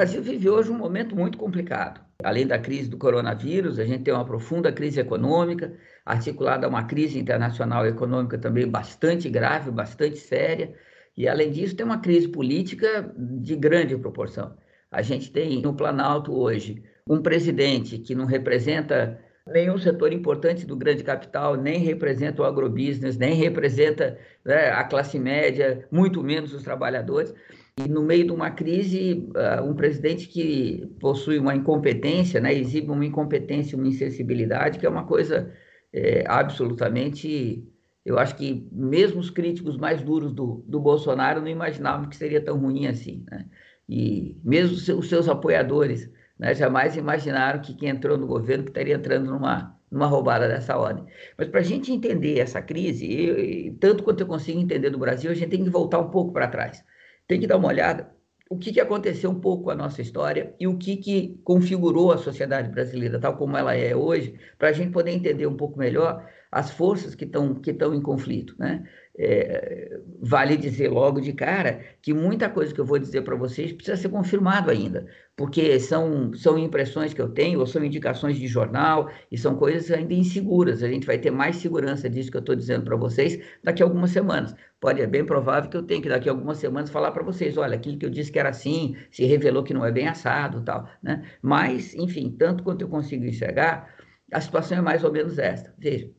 Brasil vive hoje um momento muito complicado. Além da crise do coronavírus, a gente tem uma profunda crise econômica, articulada a uma crise internacional econômica também bastante grave, bastante séria. E, além disso, tem uma crise política de grande proporção. A gente tem no Planalto hoje um presidente que não representa nenhum setor importante do grande capital, nem representa o agrobusiness, nem representa né, a classe média, muito menos os trabalhadores. E no meio de uma crise, uh, um presidente que possui uma incompetência, né, exibe uma incompetência, uma insensibilidade, que é uma coisa é, absolutamente. Eu acho que mesmo os críticos mais duros do, do Bolsonaro não imaginavam que seria tão ruim assim. Né? E mesmo os seus apoiadores né, jamais imaginaram que quem entrou no governo estaria entrando numa, numa roubada dessa ordem. Mas para a gente entender essa crise, eu, tanto quanto eu consigo entender do Brasil, a gente tem que voltar um pouco para trás tem que dar uma olhada o que, que aconteceu um pouco com a nossa história e o que, que configurou a sociedade brasileira tal como ela é hoje, para a gente poder entender um pouco melhor as forças que estão que em conflito, né? É, vale dizer logo de cara que muita coisa que eu vou dizer para vocês precisa ser confirmado ainda, porque são, são impressões que eu tenho, ou são indicações de jornal, e são coisas ainda inseguras. A gente vai ter mais segurança disso que eu estou dizendo para vocês daqui a algumas semanas. Pode, é bem provável que eu tenha que daqui a algumas semanas falar para vocês, olha, aquilo que eu disse que era assim, se revelou que não é bem assado tal, né? Mas, enfim, tanto quanto eu consigo enxergar, a situação é mais ou menos esta. Veja,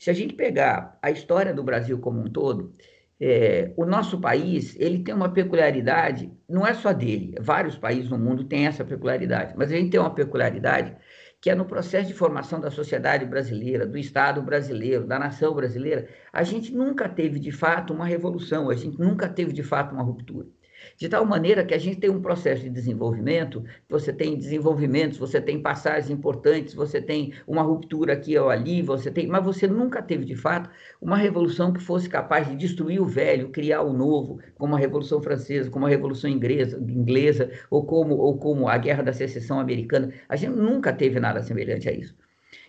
se a gente pegar a história do Brasil como um todo, é, o nosso país ele tem uma peculiaridade, não é só dele, vários países no mundo têm essa peculiaridade, mas a gente tem uma peculiaridade que é no processo de formação da sociedade brasileira, do Estado brasileiro, da nação brasileira, a gente nunca teve de fato uma revolução, a gente nunca teve de fato uma ruptura. De tal maneira que a gente tem um processo de desenvolvimento, você tem desenvolvimentos, você tem passagens importantes, você tem uma ruptura aqui ou ali, você tem, mas você nunca teve de fato uma revolução que fosse capaz de destruir o velho, criar o novo, como a Revolução Francesa, como a Revolução Inglesa, inglesa ou como ou como a Guerra da Secessão Americana. A gente nunca teve nada semelhante a isso.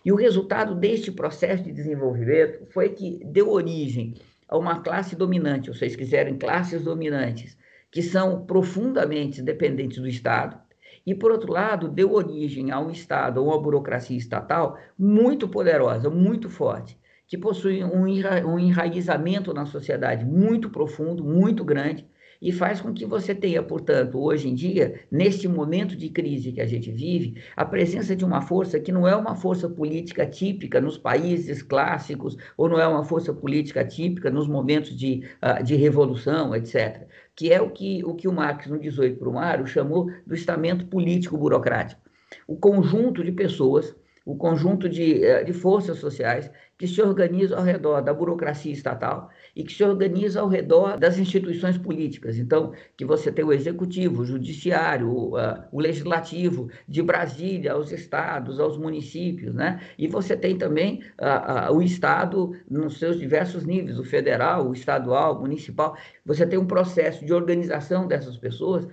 E o resultado deste processo de desenvolvimento foi que deu origem a uma classe dominante, ou vocês quiserem, classes dominantes, que são profundamente dependentes do Estado, e, por outro lado, deu origem a um Estado, a uma burocracia estatal muito poderosa, muito forte, que possui um, enraizamento na sociedade muito profundo, muito grande, e faz com que você tenha, portanto, hoje em dia, neste momento de crise que a gente vive, a presença de uma força que não é uma força política típica nos países clássicos, ou não é uma força política típica nos momentos de, uh, de revolução, etc., que é o que o, que o Marx, no 18 para o Mário, chamou do estamento político burocrático. O conjunto de pessoas o conjunto de, eh, de forças sociais que se organizam ao redor da burocracia estatal e que se organizam ao redor das instituições políticas. Então, que você tem o executivo, o judiciário, o, uh, o legislativo, de Brasília aos estados, aos municípios, né? E você tem também uh, uh, o Estado nos seus diversos níveis, o federal, o estadual, o municipal. Você tem um processo de organização dessas pessoas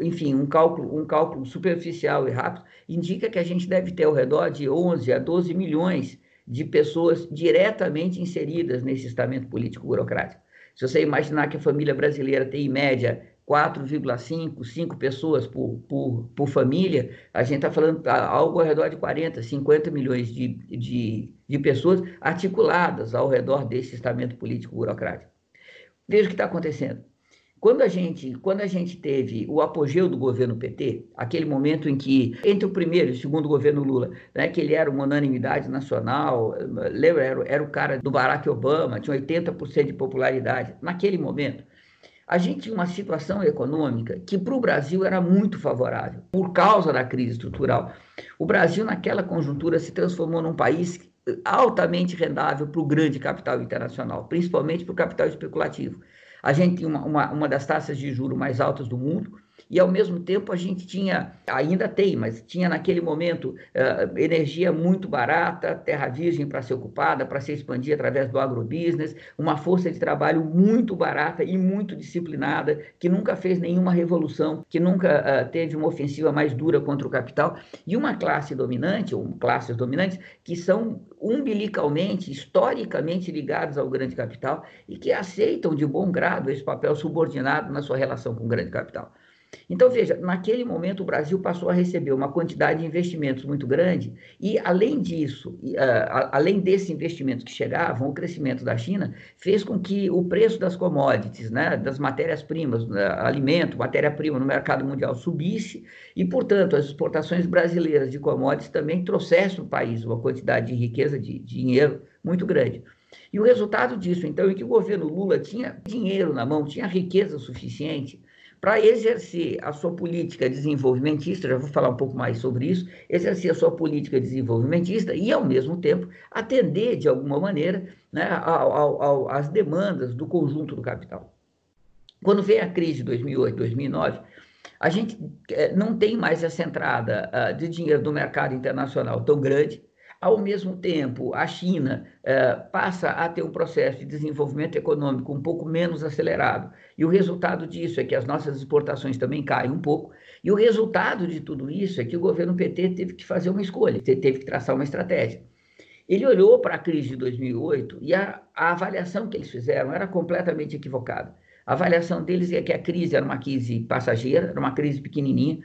enfim, um cálculo, um cálculo superficial e rápido, indica que a gente deve ter ao redor de 11 a 12 milhões de pessoas diretamente inseridas nesse estamento político burocrático. Se você imaginar que a família brasileira tem, em média, 4,5, 5 pessoas por, por, por família, a gente está falando algo ao redor de 40, 50 milhões de, de, de pessoas articuladas ao redor desse estamento político burocrático. Veja o que está acontecendo. Quando a gente, quando a gente teve o apogeu do governo PT, aquele momento em que, entre o primeiro e o segundo governo Lula, né, que ele era uma unanimidade nacional, lembra, era, era o cara do Barack Obama, tinha 80% de popularidade. Naquele momento, a gente tinha uma situação econômica que para o Brasil era muito favorável, por causa da crise estrutural. O Brasil, naquela conjuntura, se transformou num país altamente rendável para o grande capital internacional, principalmente para o capital especulativo. A gente tinha uma, uma, uma das taxas de juro mais altas do mundo, e ao mesmo tempo a gente tinha, ainda tem, mas tinha naquele momento uh, energia muito barata, terra virgem para ser ocupada, para se expandir através do agrobusiness, uma força de trabalho muito barata e muito disciplinada, que nunca fez nenhuma revolução, que nunca uh, teve uma ofensiva mais dura contra o capital, e uma classe dominante, ou classes dominantes, que são umbilicalmente, historicamente ligados ao grande capital e que aceitam de bom grado esse papel subordinado na sua relação com o grande capital. Então, veja, naquele momento o Brasil passou a receber uma quantidade de investimentos muito grande, e além disso, uh, além desses investimentos que chegavam, o crescimento da China fez com que o preço das commodities, né, das matérias-primas, né, alimento, matéria-prima no mercado mundial subisse, e, portanto, as exportações brasileiras de commodities também trouxessem ao país uma quantidade de riqueza, de dinheiro muito grande. E o resultado disso, então, é que o governo Lula tinha dinheiro na mão, tinha riqueza suficiente para exercer a sua política desenvolvimentista, já vou falar um pouco mais sobre isso, exercer a sua política desenvolvimentista e, ao mesmo tempo, atender, de alguma maneira, né, às demandas do conjunto do capital. Quando veio a crise de 2008, 2009, a gente eh, não tem mais essa entrada ah, de dinheiro do mercado internacional tão grande, ao mesmo tempo, a China eh, passa a ter um processo de desenvolvimento econômico um pouco menos acelerado, e o resultado disso é que as nossas exportações também caem um pouco, e o resultado de tudo isso é que o governo PT teve que fazer uma escolha, teve que traçar uma estratégia. Ele olhou para a crise de 2008 e a, a avaliação que eles fizeram era completamente equivocada. A avaliação deles é que a crise era uma crise passageira, era uma crise pequenininha,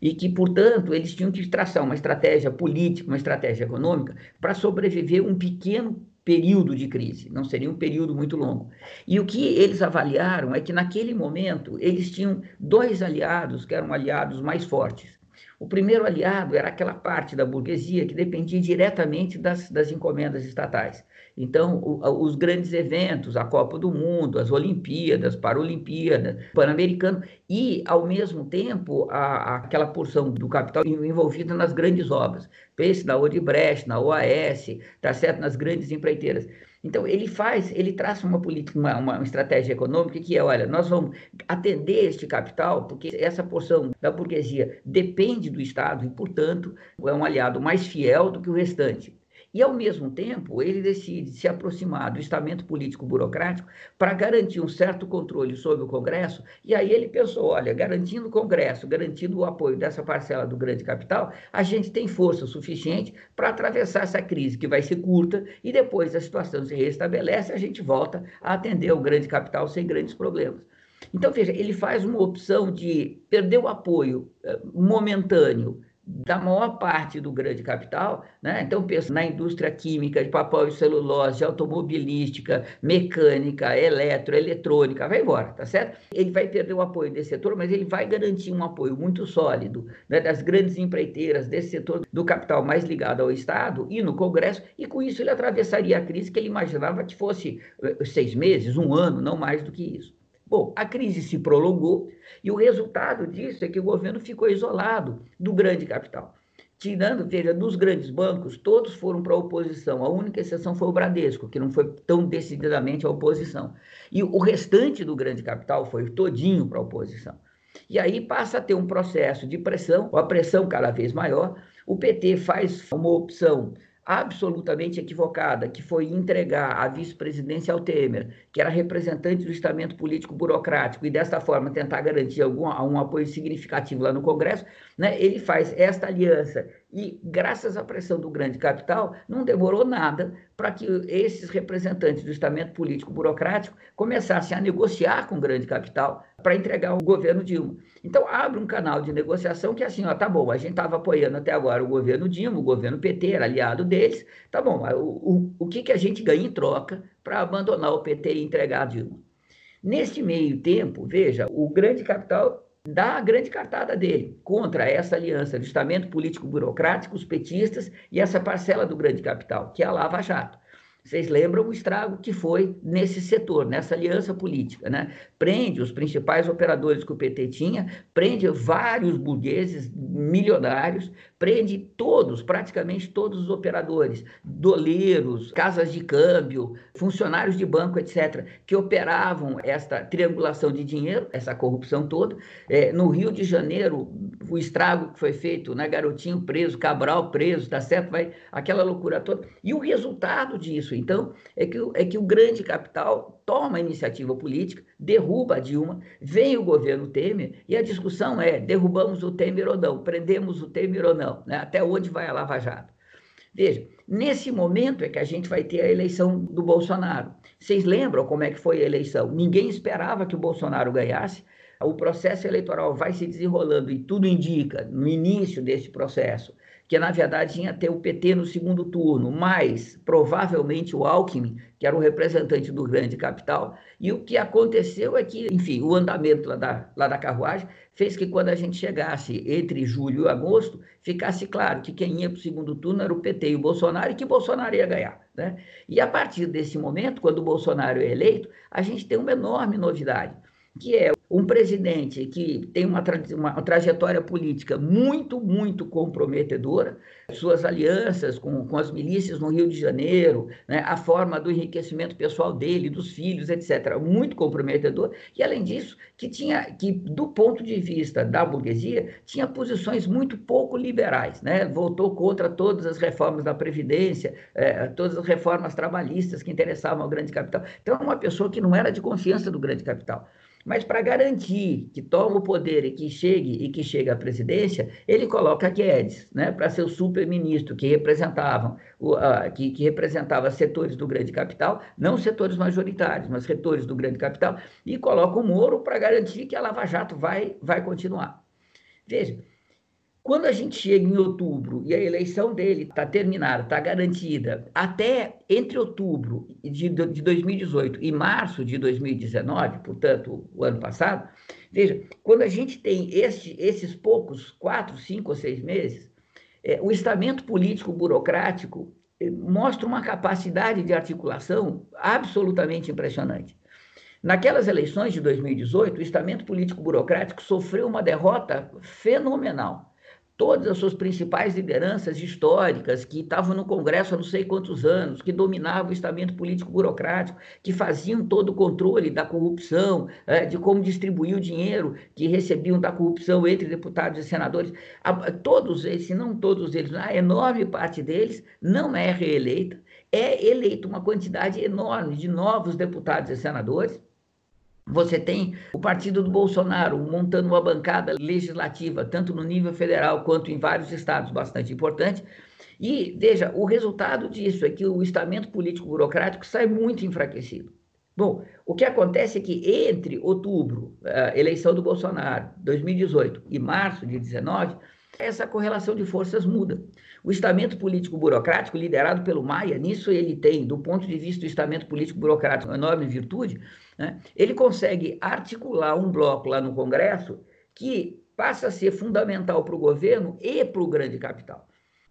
e que, portanto, eles tinham que traçar uma estratégia política, uma estratégia econômica, para sobreviver um pequeno período de crise, não seria um período muito longo. E o que eles avaliaram é que, naquele momento, eles tinham dois aliados que eram aliados mais fortes. O primeiro aliado era aquela parte da burguesia que dependia diretamente das, das encomendas estatais. Então, o, os grandes eventos, a Copa do Mundo, as Olimpíadas, Paralimpíadas, Pan-Americano, e, ao mesmo tempo, a, aquela porção do capital envolvida nas grandes obras. Pense na Odebrecht, na OAS, tá certo? nas grandes empreiteiras. Então, ele faz, ele traça uma política, uma, uma, estratégia econômica que é, olha, nós vamos atender este capital, porque essa porção da burguesia depende do Estado e, portanto, é um aliado mais fiel do que o restante. E, ao mesmo tempo, ele decide se aproximar do estamento político burocrático para garantir um certo controle sobre o Congresso. E aí ele pensou: olha, garantindo o Congresso, garantindo o apoio dessa parcela do grande capital, a gente tem força suficiente para atravessar essa crise, que vai ser curta, e depois a situação se restabelece, a gente volta a atender o grande capital sem grandes problemas. Então, veja, ele faz uma opção de perder o apoio eh, momentâneo da maior parte do grande capital, né? Então pensa na indústria química, de papel e celulose, automobilística, mecânica, eletro, eletrônica, vai embora, tá certo? Ele vai perder o apoio desse setor, mas ele vai garantir um apoio muito sólido né, das grandes empreiteiras desse setor do capital mais ligado ao Estado e no Congresso, e com isso ele atravessaria a crise que ele imaginava que fosse eh, seis meses, um ano, não mais do que isso. Bom, a crise se prolongou e o resultado disso é que o governo ficou isolado do grande capital. Tirando, veja, dos grandes bancos, todos foram para a oposição. A única exceção foi o Bradesco, que não foi tão decididamente a oposição. E o restante do grande capital foi todinho para a oposição. E aí passa a ter um processo de pressão, a pressão cada vez maior. O PT faz uma opção absolutamente equivocada, que foi entregar a vice-presidência ao Temer, que era representante do estamento político burocrático, e desta forma tentar garantir algum um apoio significativo lá no Congresso, né, ele faz esta aliança e, graças à pressão do grande capital, não demorou nada para que esses representantes do estamento político burocrático começassem a negociar com o grande capital para entregar o governo Dilma. Então, abre um canal de negociação que é assim, ó, tá bom, a gente estava apoiando até agora o governo Dilma, o governo PT era aliado deles, tá bom, o, o, o que, que a gente ganha em troca para abandonar o PT e entregar a Dilma? Neste meio tempo, veja, o grande capital dá a grande cartada dele contra essa aliança de estamento político burocrático, os petistas e essa parcela do grande capital, que é a Lava Jato. Vocês lembram o estrago que foi nesse setor, nessa aliança política, né? Prende os principais operadores que o PT tinha, prende vários burgueses milionários, prende todos, praticamente todos os operadores, doleiros, casas de câmbio, funcionários de banco, etc., que operavam esta triangulação de dinheiro, essa corrupção toda. É, no Rio de Janeiro, o estrago que foi feito, né? Garotinho preso, Cabral preso, tá certo? Vai aquela loucura toda. E o resultado disso, então, é que, é que o grande capital toma a iniciativa política, derruba a Dilma, vem o governo Temer, e a discussão é: derrubamos o Temer ou não, prendemos o Temer ou não, né? até onde vai a Lava Jato. Veja, nesse momento é que a gente vai ter a eleição do Bolsonaro. Vocês lembram como é que foi a eleição? Ninguém esperava que o Bolsonaro ganhasse. o processo eleitoral vai se desenrolando e tudo indica, no início desse processo, que na verdade ia ter o PT no segundo turno, mas provavelmente o Alckmin, que era o representante do grande capital, e o que aconteceu é que, enfim, o andamento lá da, lá da carruagem fez que quando a gente chegasse entre julho e agosto, ficasse claro que quem ia para o segundo turno era o PT e o Bolsonaro, e que Bolsonaro ia ganhar. Né? E a partir desse momento, quando o Bolsonaro é eleito, a gente tem uma enorme novidade que é um presidente que tem uma, tra uma, trajetória política muito, muito comprometedora, suas alianças com, com as milícias no Rio de Janeiro, né, a forma do enriquecimento pessoal dele, dos filhos, etc., muito comprometedor, e além disso, que tinha, que do ponto de vista da burguesia, tinha posições muito pouco liberais, né, votou contra todas as reformas da Previdência, é, todas as reformas trabalhistas que interessavam ao grande capital. Então, uma pessoa que não era de confiança do grande capital. Mas para garantir que tome o poder e que chegue e que chegue à presidência, ele coloca Guedes, né, para ser o super-ministro que representavam o, uh, que, que representava setores do grande capital, não setores majoritários, mas setores do grande capital, e coloca o Moro para garantir que a Lava Jato vai, vai continuar. Veja, quando a gente chega em outubro e a eleição dele está terminada, está garantida, até entre outubro de, de 2018 e março de 2019, portanto, o ano passado, veja, quando a gente tem este, esses poucos, quatro, cinco ou seis meses, é, o estamento político burocrático é, mostra uma capacidade de articulação absolutamente impressionante. Naquelas eleições de 2018, o estamento político burocrático sofreu uma derrota fenomenal todas as suas principais lideranças históricas que estavam no Congresso há não sei quantos anos, que dominavam o estamento político burocrático, que faziam todo o controle da corrupção, é, de como distribuir o dinheiro que recebiam da corrupção entre deputados e senadores. Todos eles, se não todos eles, a enorme parte deles não é reeleita, é eleita uma quantidade enorme de novos deputados e senadores, você tem o partido do Bolsonaro montando uma bancada legislativa, tanto no nível federal quanto em vários estados, bastante importante. E, veja, o resultado disso é que o estamento político burocrático sai muito enfraquecido. Bom, o que acontece é que entre outubro, eleição do Bolsonaro, 2018, e março de 19, essa correlação de forças muda. O estamento político burocrático, liderado pelo Maia, nisso ele tem, do ponto de vista do estamento político burocrático, uma enorme virtude, né? ele consegue articular um bloco lá no Congresso que passa a ser fundamental para o governo e para o grande capital.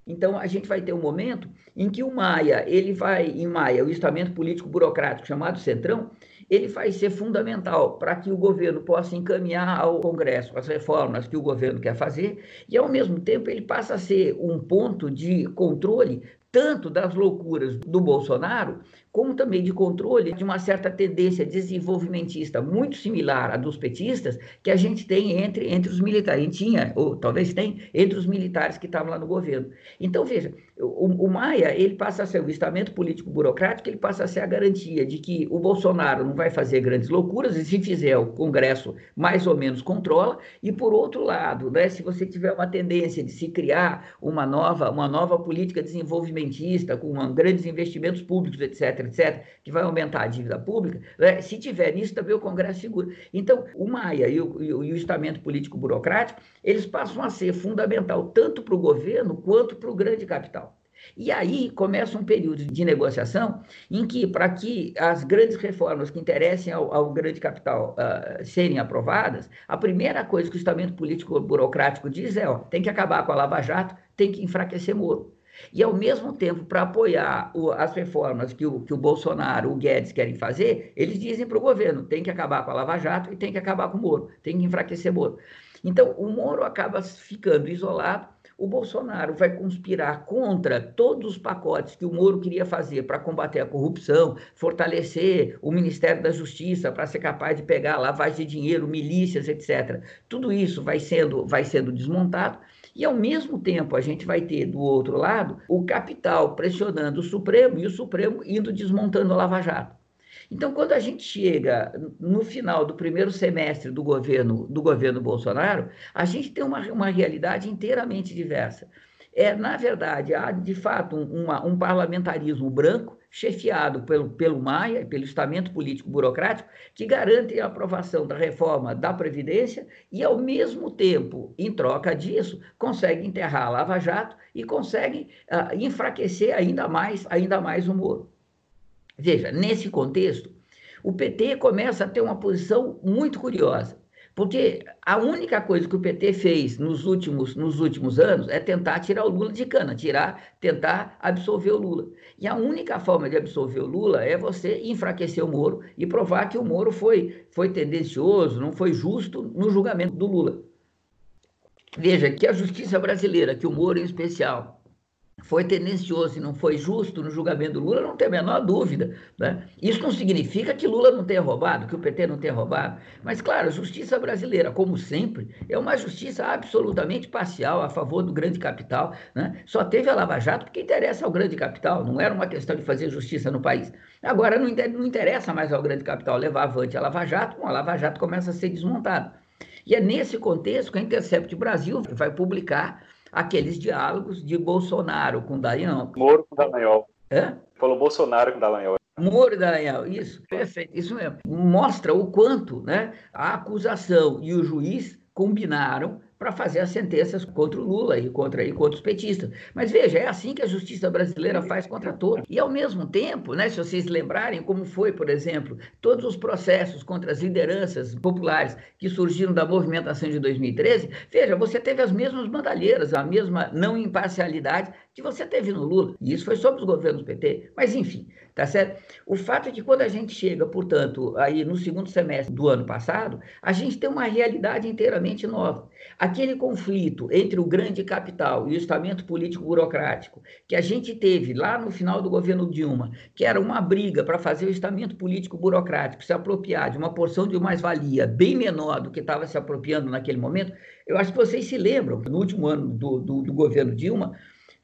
Então, a gente vai ter um momento em que o Maia, ele vai, em Maia, o estamento político burocrático chamado Centrão, ele vai ser fundamental para que o governo possa encaminhar ao Congresso as reformas que o governo quer fazer, e, ao mesmo tempo, ele passa a ser um ponto de controle tanto das loucuras do Bolsonaro, como também de controle de uma certa tendência desenvolvimentista muito similar à dos petistas que a gente tem entre, entre os militares, tinha, ou talvez tem, entre os militares que estavam lá no governo. Então, veja, o, o Maia, ele passa a ser o estamento político burocrático, ele passa a ser a garantia de que o Bolsonaro não vai fazer grandes loucuras, e se fizer, o Congresso mais ou menos controla, e por outro lado, né, se você tiver uma tendência de se criar uma nova, uma nova política desenvolvimentista, com grandes investimentos públicos, etc., etc., que vai aumentar a dívida pública, né? se tiver nisso, também o Congresso segura. Então, o Maia e o, e o estamento político burocrático, eles passam a ser fundamental tanto para o governo quanto para o grande capital. E aí começa um período de negociação em que, para que as grandes reformas que interessem ao, ao grande capital uh, serem aprovadas, a primeira coisa que o estamento político burocrático diz é: ó, tem que acabar com a Lava Jato, tem que enfraquecer Moro. E, ao mesmo tempo, para apoiar o, as reformas que o, que o Bolsonaro, o Guedes querem fazer, eles dizem para o governo: tem que acabar com a Lava Jato e tem que acabar com o Moro, tem que enfraquecer Moro. Então, o Moro acaba ficando isolado. O Bolsonaro vai conspirar contra todos os pacotes que o Moro queria fazer para combater a corrupção, fortalecer o Ministério da Justiça para ser capaz de pegar lavagem de dinheiro, milícias, etc. Tudo isso vai sendo, vai sendo desmontado. E, ao mesmo tempo, a gente vai ter, do outro lado, o capital pressionando o Supremo e o Supremo indo desmontando a Lava Jato. Então, quando a gente chega no final do primeiro semestre do governo, do governo Bolsonaro, a gente tem uma, uma realidade inteiramente diversa. É, na verdade, há de fato um, uma, um parlamentarismo branco, chefiado pelo, pelo Maia, pelo estamento político burocrático, que garante a aprovação da reforma da Previdência e, ao mesmo tempo, em troca disso, consegue enterrar a Lava Jato e consegue uh, enfraquecer ainda mais, ainda mais o Moro. Veja, nesse contexto, o PT começa a ter uma posição muito curiosa. Porque a única coisa que o PT fez nos últimos, nos últimos anos é tentar tirar o Lula de cana, tirar, tentar absolver o Lula. E a única forma de absolver o Lula é você enfraquecer o Moro e provar que o Moro foi, foi tendencioso, não foi justo no julgamento do Lula. Veja que a justiça brasileira, que o Moro em especial, foi tendencioso e não foi justo no julgamento do Lula, não tem a menor dúvida. Né? Isso não significa que Lula não tenha roubado, que o PT não tenha roubado. Mas, claro, a justiça brasileira, como sempre, é uma justiça absolutamente parcial a favor do grande capital. Né? Só teve a Lava Jato porque interessa ao grande capital, não era uma questão de fazer justiça no país. Agora, não interessa mais ao grande capital levar avante a Lava Jato, bom, a Lava Jato começa a ser desmontada. E é nesse contexto que a Intercept Brasil vai publicar aqueles diálogos de Bolsonaro com Dallagnol. Moro com Dallagnol. É? Falou Bolsonaro com Dallagnol. Moro e Dallagnol, isso, perfeito, isso mesmo. Mostra o quanto né, a acusação e o juiz combinaram para fazer as sentenças contra o Lula e contra, e contra os petistas. Mas veja, é assim que a justiça brasileira faz contra todos. E ao mesmo tempo, né, se vocês lembrarem como foi, por exemplo, todos os processos contra as lideranças populares que surgiram da movimentação de 2013, veja, você teve as mesmas bandalheiras, a mesma não imparcialidade que você teve no Lula. E isso foi sobre os governos PT. Mas enfim, Tá certo? O fato é que quando a gente chega, portanto, aí no segundo semestre do ano passado, a gente tem uma realidade inteiramente nova. Aquele conflito entre o grande capital e o estamento político burocrático que a gente teve lá no final do governo Dilma, que era uma briga para fazer o estamento político burocrático se apropriar de uma porção de mais-valia bem menor do que estava se apropriando naquele momento, eu acho que vocês se lembram, no último ano do, do, do governo Dilma,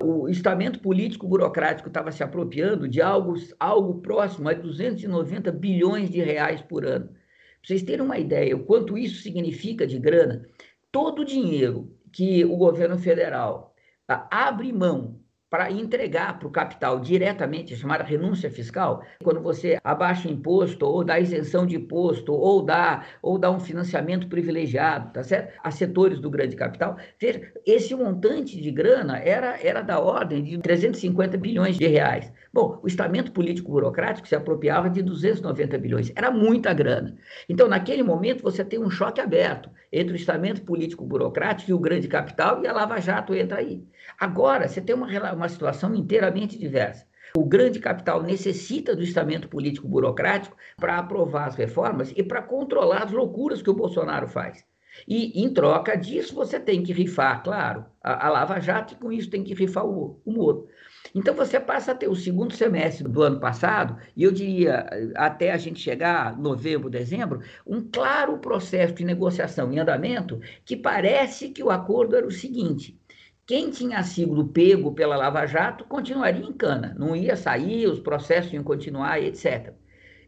o estamento político burocrático estava se apropriando de algo, algo próximo a 290 bilhões de reais por ano. Para vocês terem uma ideia o quanto isso significa de grana, todo o dinheiro que o governo federal tá, abre mão para entregar para o capital diretamente, chamada renúncia fiscal, quando você abaixa imposto, ou dá isenção de imposto, ou dá, ou dá um financiamento privilegiado, tá certo? A setores do grande capital. Veja, esse montante de grana era, era da ordem de 350 bilhões de reais. Bom, o estamento político burocrático se apropriava de 290 bilhões. Era muita grana. Então, naquele momento, você tem um choque aberto entre o estamento político burocrático e o grande capital, e a Lava Jato entra aí. Agora, você tem uma, uma situação inteiramente diversa. O grande capital necessita do estamento político burocrático para aprovar as reformas e para controlar as loucuras que o Bolsonaro faz. E, em troca disso, você tem que rifar, claro, a, a Lava Jato, e com isso tem que rifar o, o Moro. Então, você passa a ter o segundo semestre do ano passado, e eu diria, até a gente chegar novembro, dezembro, um claro processo de negociação em andamento que parece que o acordo era o seguinte: quem tinha sido pego pela Lava Jato continuaria em cana, não ia sair, os processos iam continuar, etc.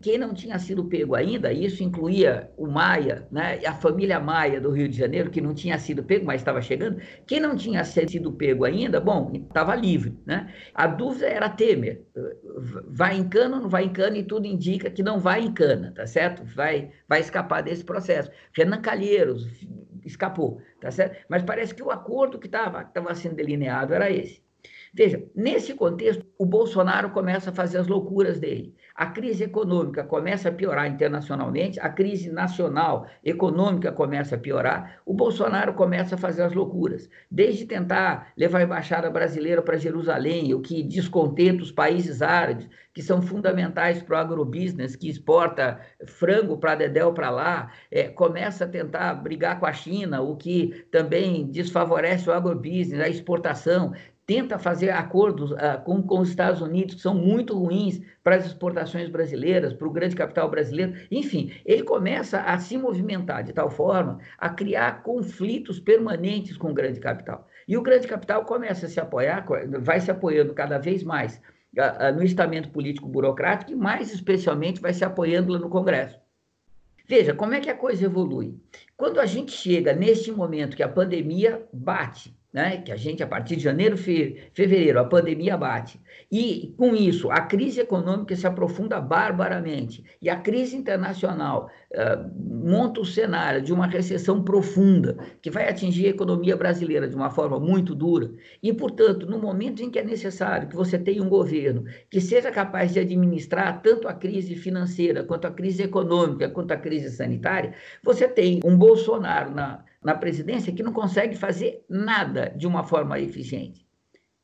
Quem não tinha sido pego ainda, isso incluía o Maia, né, a família Maia do Rio de Janeiro, que não tinha sido pego, mas estava chegando. Quem não tinha sido pego ainda, bom, estava livre. Né? A dúvida era Temer. Vai em cana ou não vai em cana? E tudo indica que não vai em cana, tá certo? Vai, vai escapar desse processo. Renan Calheiros escapou, tá certo? Mas parece que o acordo que estava sendo delineado era esse. Veja, nesse contexto, o Bolsonaro começa a fazer as loucuras dele. A crise econômica começa a piorar internacionalmente, a crise nacional econômica começa a piorar, o Bolsonaro começa a fazer as loucuras. Desde tentar levar a embaixada brasileira para Jerusalém, o que descontenta os países árabes, que são fundamentais para o agrobusiness, que exporta frango para Dedéu para lá, é, começa a tentar brigar com a China, o que também desfavorece o agrobusiness, a exportação tenta fazer acordos uh, com, com os Estados Unidos que são muito ruins para as exportações brasileiras, para o grande capital brasileiro. Enfim, ele começa a se movimentar de tal forma a criar conflitos permanentes com o grande capital. E o grande capital começa a se apoiar, vai se apoiando cada vez mais uh, uh, no estamento político burocrático e mais especialmente vai se apoiando lá no Congresso. Veja como é que a coisa evolui. Quando a gente chega neste momento que a pandemia bate né, que a gente, a partir de janeiro, fevereiro, a pandemia bate, e com isso a crise econômica se aprofunda barbaramente, e a crise internacional uh, monta o cenário de uma recessão profunda, que vai atingir a economia brasileira de uma forma muito dura, e, portanto, no momento em que é necessário que você tenha um governo que seja capaz de administrar tanto a crise financeira, quanto a crise econômica, quanto a crise sanitária, você tem um Bolsonaro na na presidência que não consegue fazer nada de uma forma eficiente.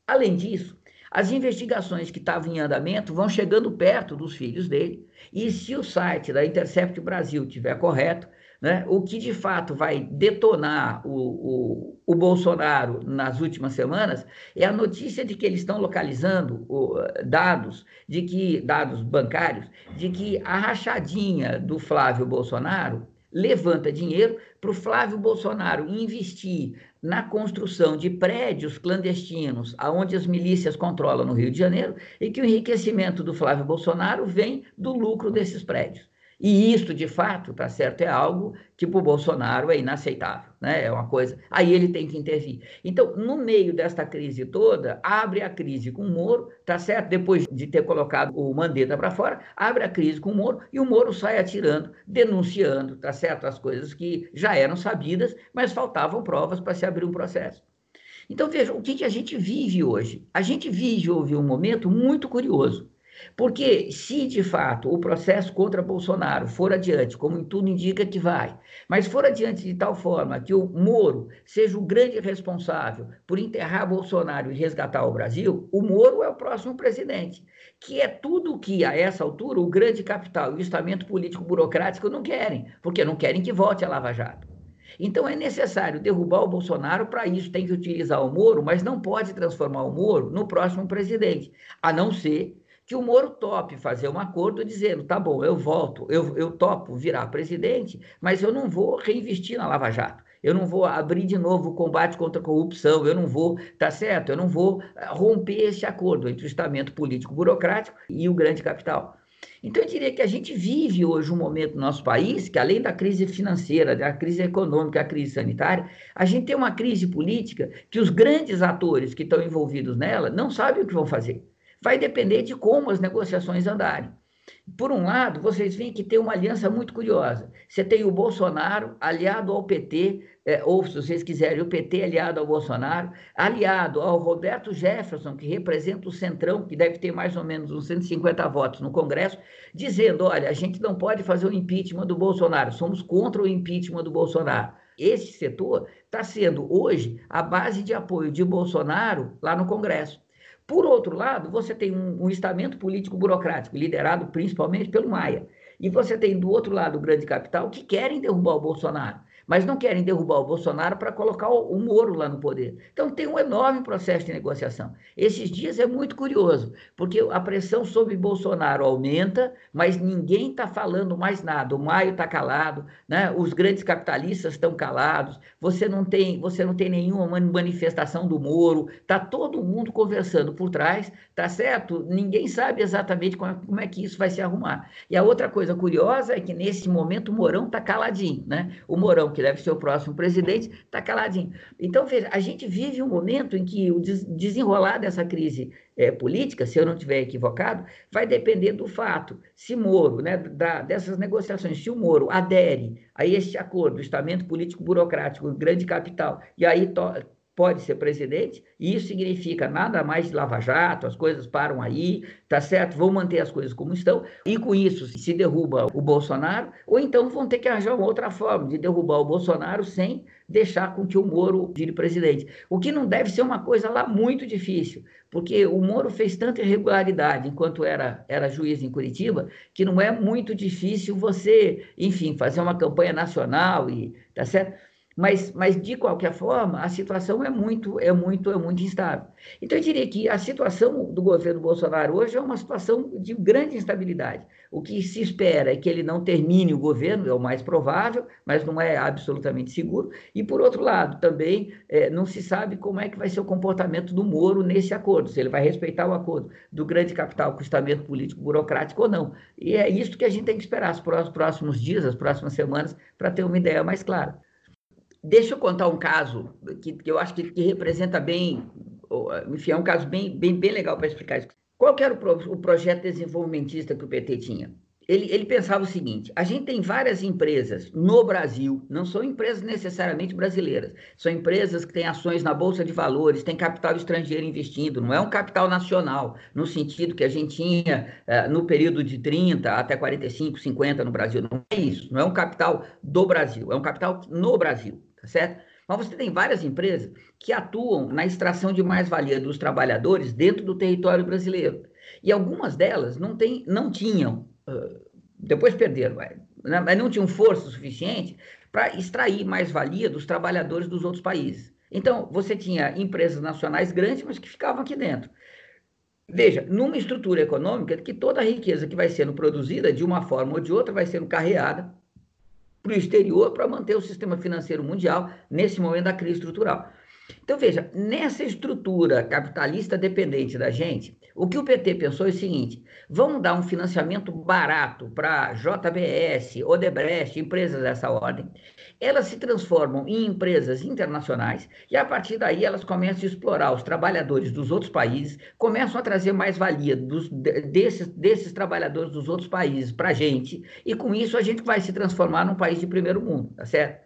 Além disso, as investigações que estavam em andamento vão chegando perto dos filhos dele, e se o site da Intercept Brasil tiver correto, né, o que de fato vai detonar o, o, o, Bolsonaro nas últimas semanas é a notícia de que eles estão localizando o, dados de que dados bancários de que a rachadinha do Flávio Bolsonaro levanta dinheiro para o Flávio Bolsonaro investir na construção de prédios clandestinos, aonde as milícias controlam no Rio de Janeiro, e que o enriquecimento do Flávio Bolsonaro vem do lucro desses prédios. E isso, de fato, tá certo, é algo que para o Bolsonaro é inaceitável, né? É uma coisa. Aí ele tem que intervir. Então, no meio desta crise toda, abre a crise com o Moro, tá certo? Depois de ter colocado o Mandetta para fora, abre a crise com o Moro e o Moro sai atirando, denunciando, tá certo? As coisas que já eram sabidas, mas faltavam provas para se abrir um processo. Então, veja, o que, que a gente vive hoje? A gente vive, houve um momento muito curioso. Porque se de fato o processo contra Bolsonaro for adiante, como tudo indica que vai, mas for adiante de tal forma que o Moro seja o grande responsável por enterrar Bolsonaro e resgatar o Brasil, o Moro é o próximo presidente, que é tudo que a essa altura o grande capital e o estamento político burocrático não querem, porque não querem que volte a Lava Jato. Então é necessário derrubar o Bolsonaro, para isso tem que utilizar o Moro, mas não pode transformar o Moro no próximo presidente, a não ser que o Moro tope fazer um acordo dizendo, tá bom, eu volto, eu, eu topo virar presidente, mas eu não vou reinvestir na Lava Jato. Eu não vou abrir de novo o combate contra a corrupção, eu não vou, tá certo? Eu não vou eh, romper esse acordo entre o estamento político burocrático e o grande capital. Então, eu diria que a gente vive hoje um momento no nosso país que, além da crise financeira, da crise econômica, da crise sanitária, a gente tem uma crise política que os grandes atores que estão envolvidos nela não sabem o que vão fazer vai depender de como as negociações andarem. Por um lado, vocês veem que tem uma aliança muito curiosa. Você tem o Bolsonaro aliado ao PT, é, ou se vocês quiserem, o PT aliado ao Bolsonaro, aliado ao Roberto Jefferson, que representa o Centrão, que deve ter mais ou menos uns 150 votos no Congresso, dizendo: olha, a gente não pode fazer o impeachment do Bolsonaro, somos contra o impeachment do Bolsonaro. Esse setor está sendo hoje a base de apoio de Bolsonaro lá no Congresso. Por outro lado, você tem um, um estamento político burocrático, liderado principalmente pelo Maia. E você tem do outro lado o grande capital que querem derrubar o Bolsonaro mas não querem derrubar o Bolsonaro para colocar o, Moro lá no poder. Então tem um enorme processo de negociação. Esses dias é muito curioso, porque a pressão sobre Bolsonaro aumenta, mas ninguém está falando mais nada. O Maio está calado, né? os grandes capitalistas estão calados, você não tem, você não tem nenhuma manifestação do Moro, está todo mundo conversando por trás, tá certo? Ninguém sabe exatamente como é, como é que isso vai se arrumar. E a outra coisa curiosa é que nesse momento o Mourão está caladinho, né? O Mourão que deve ser o próximo presidente, está caladinho. Então, veja, a gente vive um momento em que o desenrolar dessa crise é, política, se eu não estiver equivocado, vai depender do fato, se Moro, né, da, dessas negociações, se o Moro adere a este acordo, estamento político burocrático, grande capital, e aí pode ser presidente, e isso significa nada mais de lava-jato, as coisas param aí, tá certo? Vão manter as coisas como estão, e com isso se derruba o Bolsonaro, ou então vão ter que arranjar uma outra forma de derrubar o Bolsonaro sem deixar com que o Moro vire presidente. O que não deve ser uma coisa lá muito difícil, porque o Moro fez tanta irregularidade enquanto era, era juiz em Curitiba, que não é muito difícil você, enfim, fazer uma campanha nacional e, tá certo? Mas, mas de qualquer forma, a situação é muito, é muito, é muito instável. Então, eu diria que a situação do governo Bolsonaro hoje é uma situação de grande instabilidade. O que se espera é que ele não termine o governo, é o mais provável, mas não é absolutamente seguro. E, por outro lado, também é, não se sabe como é que vai ser o comportamento do Moro nesse acordo, se ele vai respeitar o acordo do grande capital com o estamento político burocrático ou não. E é isso que a gente tem que esperar os próximos dias, as próximas semanas, para ter uma ideia mais clara deixa eu contar um caso que, que eu acho que, que, representa bem, enfim, é um caso bem, bem, bem legal para explicar isso. Qual era o, pro, o projeto desenvolvimentista que o PT tinha? ele, ele pensava o seguinte: a gente tem várias empresas no Brasil, não são empresas necessariamente brasileiras, são empresas que têm ações na Bolsa de Valores, têm capital estrangeiro investindo, não é um capital nacional, no sentido que a gente tinha uh, no período de 30 até 45, 50 no Brasil. Não é isso, não é um capital do Brasil, é um capital no Brasil, tá certo? Mas você tem várias empresas que atuam na extração de mais-valia dos trabalhadores dentro do território brasileiro. E algumas delas não, tem, não tinham depois perderam, né? mas não tinham força suficiente para extrair mais-valia dos trabalhadores dos outros países. Então, você tinha empresas nacionais grandes, mas que ficavam aqui dentro. Veja, numa estrutura econômica que toda a riqueza que vai sendo produzida, de uma forma ou de outra, vai sendo carreada para o exterior para manter o sistema financeiro mundial nesse momento da crise estrutural. Então, veja, nessa estrutura capitalista dependente da gente, o que o PT pensou é o seguinte: vamos dar um financiamento barato para JBS, Odebrecht, empresas dessa ordem. Elas se transformam em empresas internacionais e, a partir daí, elas começam a explorar os trabalhadores dos outros países, começam a trazer mais valia dos, desses, desses trabalhadores dos outros países para a gente, e com isso a gente vai se transformar num país de primeiro mundo, tá certo?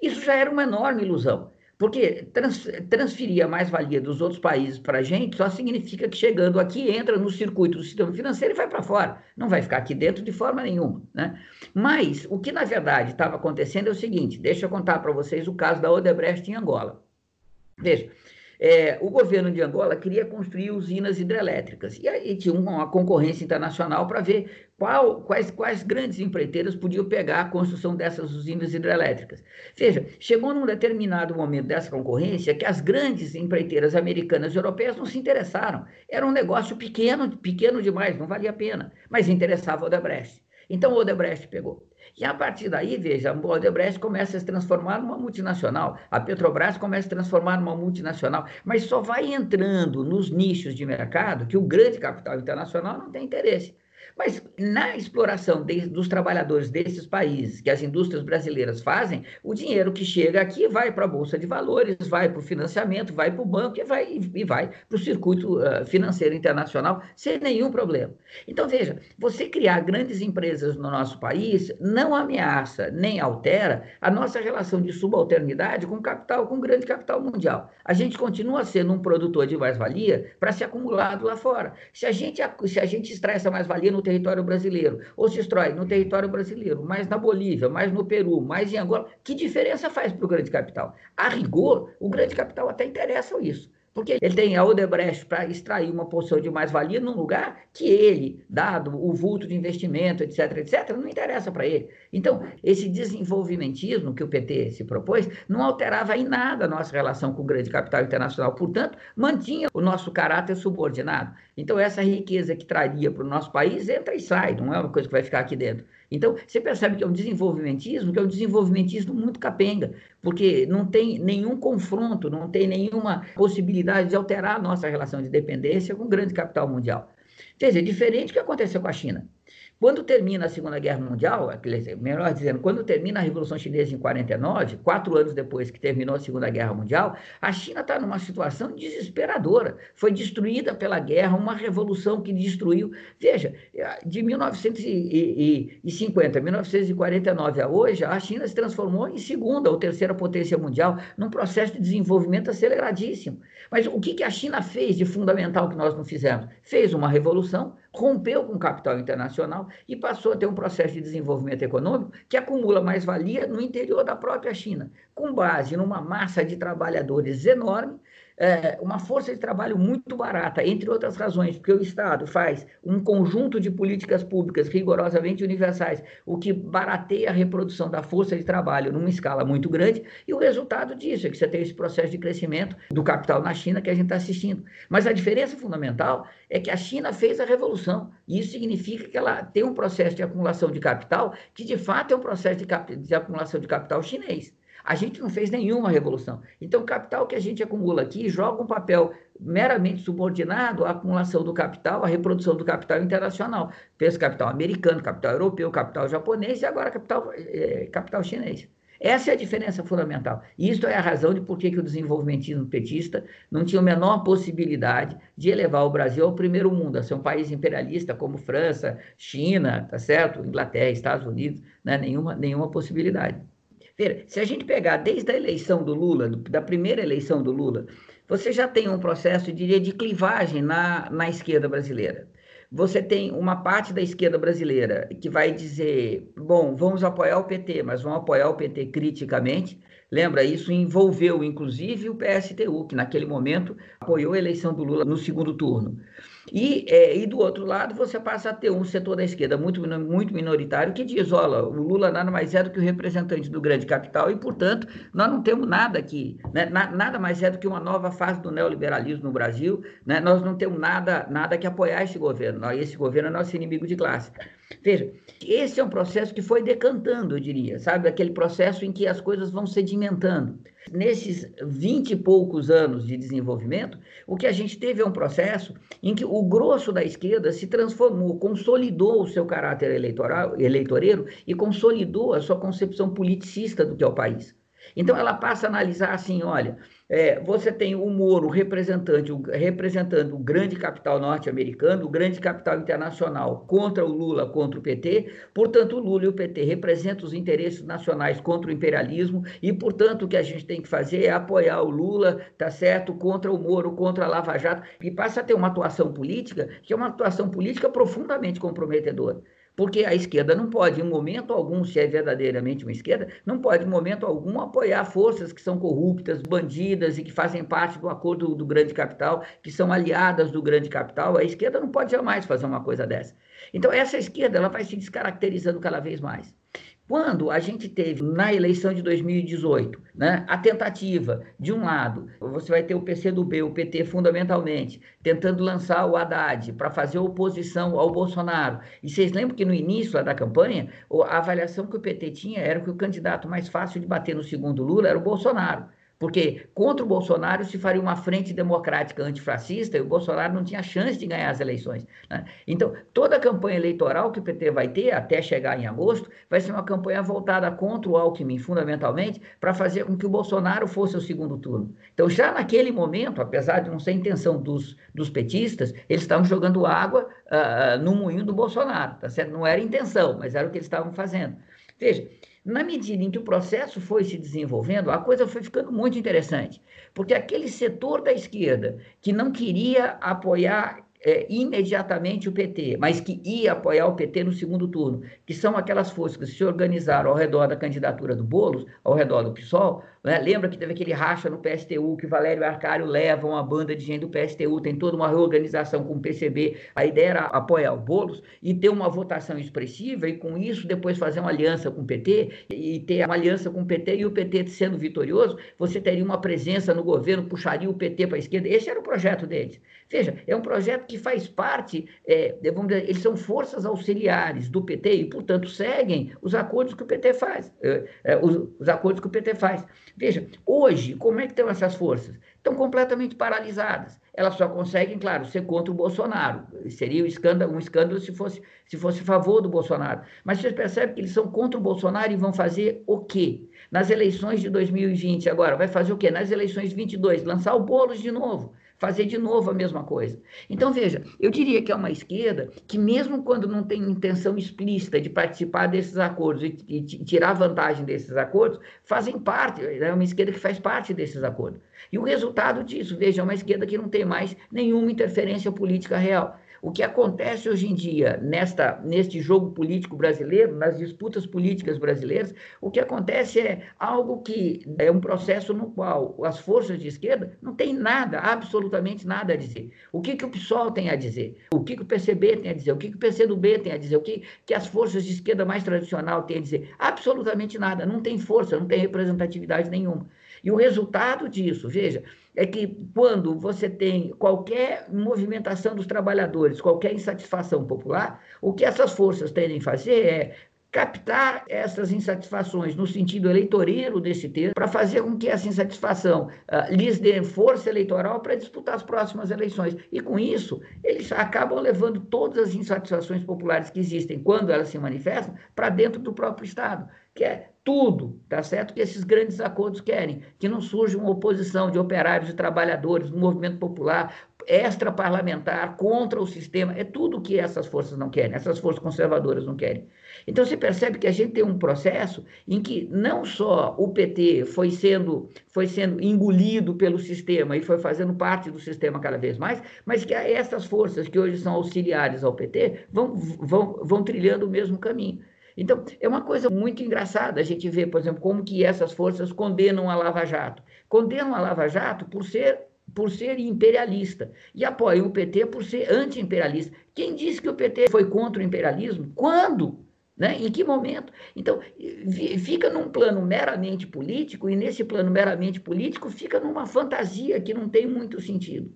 Isso já era uma enorme ilusão. Porque trans, transferir a mais-valia dos outros países para a gente só significa que chegando aqui entra no circuito do sistema financeiro e vai para fora. Não vai ficar aqui dentro de forma nenhuma. Né? Mas o que na verdade estava acontecendo é o seguinte: deixa eu contar para vocês o caso da Odebrecht em Angola. Veja, é, o governo de Angola queria construir usinas hidrelétricas. E aí tinha uma concorrência internacional para ver qual, quais, quais grandes empreiteiras podiam pegar a construção dessas usinas hidrelétricas. Veja, chegou num determinado momento dessa concorrência que as grandes empreiteiras americanas e europeias não se interessaram. Era um negócio pequeno, pequeno demais, não valia a pena, mas interessava o Odebrecht. Então o Odebrecht pegou. E a partir daí, veja, a Odebrecht começa a se transformar numa multinacional, a Petrobras começa a se transformar numa multinacional, mas só vai entrando nos nichos de mercado que o grande capital internacional não tem interesse. Mas na exploração de, dos trabalhadores desses países, que as indústrias brasileiras fazem, o dinheiro que chega aqui vai para a Bolsa de Valores, vai para o financiamento, vai para o banco e vai, e vai para o circuito uh, financeiro internacional sem nenhum problema. Então, veja, você criar grandes empresas no nosso país não ameaça nem altera a nossa relação de subalternidade com capital, com grande capital mundial. A gente continua sendo um produtor de mais-valia para ser acumulado lá fora. Se a gente, se a gente extrai essa mais-valia no território brasileiro, ou se destrói no território brasileiro, mais na Bolívia, mais no Peru, mais em Angola, que diferença faz para o grande capital? A rigor, o grande capital até interessa isso. Porque ele tem a Odebrecht para extrair uma porção de mais-valia num lugar que ele, dado o vulto de investimento, etc., etc., não interessa para ele. Então, esse desenvolvimentismo que o PT se propôs não alterava em nada a nossa relação com o grande capital internacional, portanto, mantinha o nosso caráter subordinado. Então, essa riqueza que traria para o nosso país entra e sai, não é uma coisa que vai ficar aqui dentro. Então, você percebe que é um desenvolvimentismo, que é um desenvolvimentismo muito capenga, porque não tem nenhum confronto, não tem nenhuma possibilidade de alterar a nossa relação de dependência com o grande capital mundial. Quer dizer, diferente do que aconteceu com a China. Quando termina a Segunda Guerra Mundial, melhor dizendo, quando termina a Revolução Chinesa em 49, quatro anos depois que terminou a Segunda Guerra Mundial, a China está numa situação desesperadora. Foi destruída pela guerra, uma revolução que destruiu. Veja, de 1950 a 1949 a hoje, a China se transformou em segunda ou terceira potência mundial, num processo de desenvolvimento aceleradíssimo. Mas o que a China fez de fundamental que nós não fizemos? Fez uma revolução rompeu com o capital internacional e passou a ter um processo de desenvolvimento econômico que acumula mais valia no interior da própria China, com base numa massa de trabalhadores enorme é, uma força de trabalho muito barata, entre outras razões, porque o Estado faz um conjunto de políticas públicas rigorosamente universais, o que barateia a reprodução da força de trabalho numa escala muito grande, e o resultado disso é que você tem esse processo de crescimento do capital na China que a gente está assistindo. Mas a diferença fundamental é que a China fez a revolução, e isso significa que ela tem um processo de acumulação de capital que, de fato, é um processo de, de acumulação de capital chinês. A gente não fez nenhuma revolução. Então, o capital que a gente acumula aqui joga um papel meramente subordinado à acumulação do capital, à reprodução do capital internacional. Pensa capital americano, capital europeu, capital japonês e agora capital, é, capital chinês. Essa é a diferença fundamental. E isso é a razão de por que, que o desenvolvimentismo petista não tinha a menor possibilidade de elevar o Brasil ao primeiro mundo, a ser um país imperialista como França, China, tá certo? Inglaterra, Estados Unidos, né? nenhuma, nenhuma possibilidade. Se a gente pegar desde a eleição do Lula, da primeira eleição do Lula, você já tem um processo, diria, de clivagem na, na esquerda brasileira você tem uma parte da esquerda brasileira que vai dizer: bom, vamos apoiar o PT, mas vamos apoiar o PT criticamente. Lembra, isso envolveu inclusive o PSTU, que naquele momento apoiou a eleição do Lula no segundo turno. E, é, e do outro lado, você passa a ter um setor da esquerda muito, muito minoritário que diz: olha, o Lula nada mais é do que o representante do grande capital e, portanto, nós não temos nada aqui, né? nada mais é do que uma nova fase do neoliberalismo no Brasil, né? nós não temos nada, nada que apoiar esse governo, esse governo é nosso inimigo de classe. Veja, esse é um processo que foi decantando, eu diria, sabe? Aquele processo em que as coisas vão sedimentando. Nesses vinte e poucos anos de desenvolvimento, o que a gente teve é um processo em que o grosso da esquerda se transformou, consolidou o seu caráter eleitoral, eleitoreiro e consolidou a sua concepção politicista do que é o país. Então ela passa a analisar assim, olha, é, você tem o Moro representante, o, representando o grande capital norte-americano, o grande capital internacional contra o Lula, contra o PT. Portanto, o Lula e o PT representam os interesses nacionais contra o imperialismo e, portanto, o que a gente tem que fazer é apoiar o Lula, tá certo, contra o Moro, contra a Lava Jato e passa a ter uma atuação política que é uma atuação política profundamente comprometedora. Porque a esquerda não pode, em momento algum, se é verdadeiramente uma esquerda, não pode, em momento algum, apoiar forças que são corruptas, bandidas e que fazem parte do acordo do grande capital, que são aliadas do grande capital. A esquerda não pode jamais fazer uma coisa dessa. Então, essa esquerda ela vai se descaracterizando cada vez mais. Quando a gente teve na eleição de 2018 né, a tentativa, de um lado, você vai ter o PCdoB, o PT fundamentalmente, tentando lançar o Haddad para fazer oposição ao Bolsonaro. E vocês lembram que no início da campanha, a avaliação que o PT tinha era que o candidato mais fácil de bater no segundo Lula era o Bolsonaro. Porque contra o Bolsonaro se faria uma frente democrática antifascista e o Bolsonaro não tinha chance de ganhar as eleições. Né? Então, toda a campanha eleitoral que o PT vai ter até chegar em agosto vai ser uma campanha voltada contra o Alckmin, fundamentalmente, para fazer com que o Bolsonaro fosse o segundo turno. Então, já naquele momento, apesar de não ser a intenção dos, dos petistas, eles estavam jogando água uh, no moinho do Bolsonaro. Tá certo? Não era intenção, mas era o que eles estavam fazendo. Veja, na medida em que o processo foi se desenvolvendo, a coisa foi ficando muito interessante, porque aquele setor da esquerda que não queria apoiar é, imediatamente o PT, mas que ia apoiar o PT no segundo turno, que são aquelas forças que se organizaram ao redor da candidatura do Boulos, ao redor do PSOL. Né? Lembra que teve aquele racha no PSTU, que Valério Arcário leva uma banda de gente do PSTU, tem toda uma reorganização com o PCB. A ideia era apoiar o Boulos e ter uma votação expressiva, e com isso depois fazer uma aliança com o PT, e ter uma aliança com o PT e o PT sendo vitorioso, você teria uma presença no governo, puxaria o PT para a esquerda. Esse era o projeto deles. Veja, é um projeto que faz parte, é, vamos dizer, eles são forças auxiliares do PT e, portanto, seguem os acordos que o PT faz, é, é, os, os, acordos que o PT faz. Veja, hoje, como é que estão essas forças? Estão completamente paralisadas. Elas só conseguem, claro, ser contra o Bolsonaro. Seria um escândalo, um escândalo se fosse, se fosse a favor do Bolsonaro. Mas vocês percebem que eles são contra o Bolsonaro e vão fazer o quê? Nas eleições de 2020 agora, vai fazer o quê? Nas eleições de 22, lançar o Boulos de novo fazer de novo a mesma coisa. Então, veja, eu diria que é uma esquerda que, mesmo quando não tem intenção explícita de participar desses acordos e, e tirar vantagem desses acordos, fazem parte, é uma esquerda que faz parte desses acordos. E o resultado disso, veja, é uma esquerda que não tem mais nenhuma interferência política real. O que acontece hoje em dia nesta, neste jogo político brasileiro, nas disputas políticas brasileiras, o que acontece é algo que é um processo no qual as forças de esquerda não têm nada, absolutamente nada a dizer. O que, que o PSOL tem a dizer? O que, que o PCB tem a dizer? O que, que o PCdoB tem a dizer? O que, que as forças de esquerda mais tradicional têm a dizer? Absolutamente nada. Não tem força, não tem representatividade nenhuma. E o resultado disso, veja, é que quando você tem qualquer movimentação dos trabalhadores, qualquer insatisfação popular, o que essas forças tendem a fazer é captar essas insatisfações no sentido eleitoreiro desse texto, para fazer com que essa insatisfação uh, lhes dê força eleitoral para disputar as próximas eleições. E com isso, eles acabam levando todas as insatisfações populares que existem quando elas se manifestam para dentro do próprio Estado. Quer tudo, tá certo? Que esses grandes acordos querem, que não surja uma oposição de operários e trabalhadores, do movimento popular, extra-parlamentar, contra o sistema, é tudo que essas forças não querem, essas forças conservadoras não querem. Então você percebe que a gente tem um processo em que não só o PT foi sendo, foi sendo engolido pelo sistema e foi fazendo parte do sistema cada vez mais, mas que essas forças que hoje são auxiliares ao PT vão, vão, vão trilhando o mesmo caminho. Então, é uma coisa muito engraçada a gente ver, por exemplo, como que essas forças condenam a Lava Jato. Condenam a Lava Jato por ser por ser imperialista e apoiam o PT por ser anti-imperialista. Quem disse que o PT foi contra o imperialismo? Quando? Né? Em que momento? Então, fica num plano meramente político, e nesse plano meramente político fica numa fantasia que não tem muito sentido.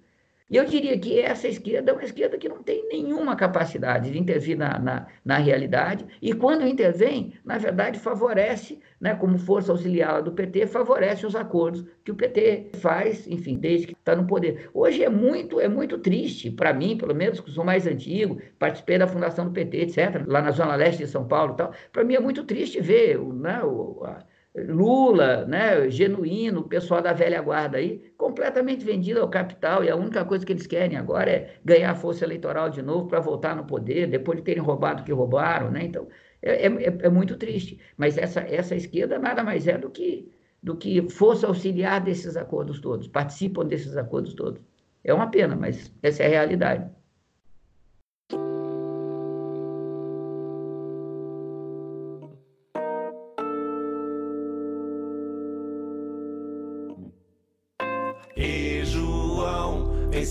E eu diria que essa esquerda é uma esquerda que não tem nenhuma capacidade de intervir na, na, na realidade, e quando intervém, na verdade, favorece, né, como força auxiliar do PT, favorece os acordos que o PT faz, enfim, desde que está no poder. Hoje é muito, é muito triste, para mim, pelo menos, que sou mais antigo, participei da fundação do PT, etc., lá na Zona Leste de São Paulo e tal, para mim é muito triste ver né, o, a, Lula, né, genuíno, o pessoal da velha guarda aí, completamente vendido ao capital, e a única coisa que eles querem agora é ganhar força eleitoral de novo para voltar no poder, depois de terem roubado o que roubaram, né? Então, é, é, é, muito triste. Mas essa, essa esquerda nada mais é do que, do que força auxiliar desses acordos todos, participam desses acordos todos. É uma pena, mas essa é a realidade.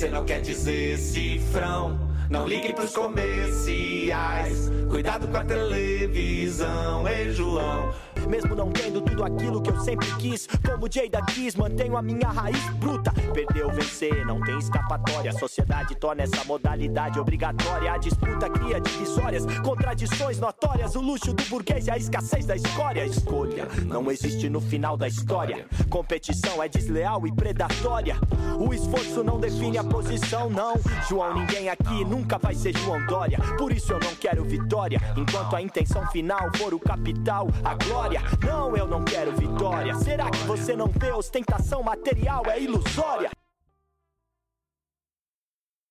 Vencer não quer dizer cifrão. Não ligue pros comerciais. Cuidado com a televisão, ei João. Mesmo não tendo tudo aquilo que eu sempre quis, como Jada quis, mantenho a minha raiz bruta. Perdeu, vencer, não tem escapatória. A sociedade torna essa modalidade obrigatória. A disputa cria divisórias, contradições notórias. O luxo do burguês e a escassez da escória. Escolha não existe no final da história. Competição é desleal e predatória. O esforço não define a posição, não. João, ninguém aqui nunca vai ser João Dória. Por isso eu não quero vitória. Enquanto a intenção final for o capital, a glória. Não, eu não quero vitória. Será que você não vê? Ostentação material é ilusória.